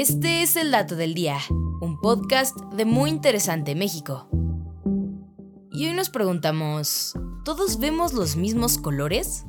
Este es el dato del día, un podcast de Muy Interesante México. Y hoy nos preguntamos, ¿todos vemos los mismos colores?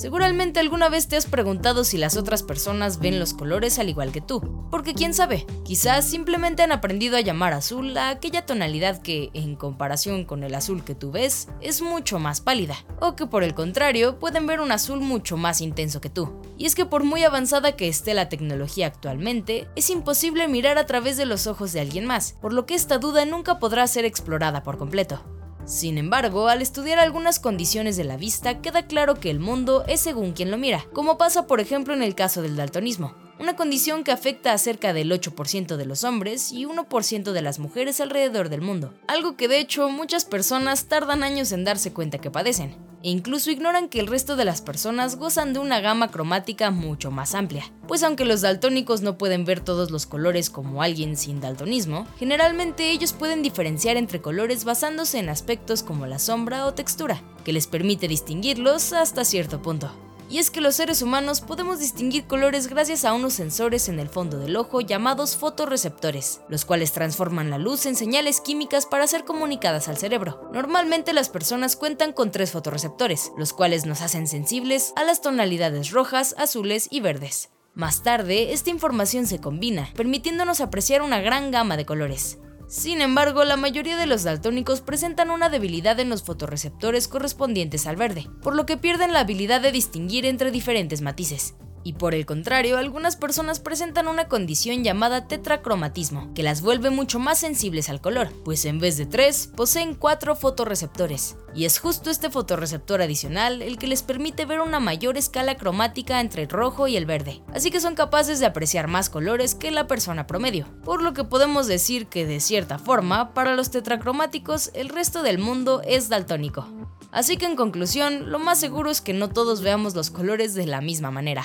Seguramente alguna vez te has preguntado si las otras personas ven los colores al igual que tú, porque quién sabe, quizás simplemente han aprendido a llamar azul a aquella tonalidad que, en comparación con el azul que tú ves, es mucho más pálida, o que por el contrario pueden ver un azul mucho más intenso que tú. Y es que por muy avanzada que esté la tecnología actualmente, es imposible mirar a través de los ojos de alguien más, por lo que esta duda nunca podrá ser explorada por completo. Sin embargo, al estudiar algunas condiciones de la vista, queda claro que el mundo es según quien lo mira, como pasa por ejemplo en el caso del daltonismo, una condición que afecta a cerca del 8% de los hombres y 1% de las mujeres alrededor del mundo, algo que de hecho muchas personas tardan años en darse cuenta que padecen e incluso ignoran que el resto de las personas gozan de una gama cromática mucho más amplia. Pues aunque los daltónicos no pueden ver todos los colores como alguien sin daltonismo, generalmente ellos pueden diferenciar entre colores basándose en aspectos como la sombra o textura, que les permite distinguirlos hasta cierto punto. Y es que los seres humanos podemos distinguir colores gracias a unos sensores en el fondo del ojo llamados fotorreceptores, los cuales transforman la luz en señales químicas para ser comunicadas al cerebro. Normalmente las personas cuentan con tres fotorreceptores, los cuales nos hacen sensibles a las tonalidades rojas, azules y verdes. Más tarde, esta información se combina, permitiéndonos apreciar una gran gama de colores. Sin embargo, la mayoría de los daltónicos presentan una debilidad en los fotorreceptores correspondientes al verde, por lo que pierden la habilidad de distinguir entre diferentes matices. Y por el contrario, algunas personas presentan una condición llamada tetracromatismo, que las vuelve mucho más sensibles al color, pues en vez de tres, poseen cuatro fotorreceptores. Y es justo este fotorreceptor adicional el que les permite ver una mayor escala cromática entre el rojo y el verde, así que son capaces de apreciar más colores que la persona promedio. Por lo que podemos decir que de cierta forma, para los tetracromáticos, el resto del mundo es daltónico. Así que en conclusión, lo más seguro es que no todos veamos los colores de la misma manera.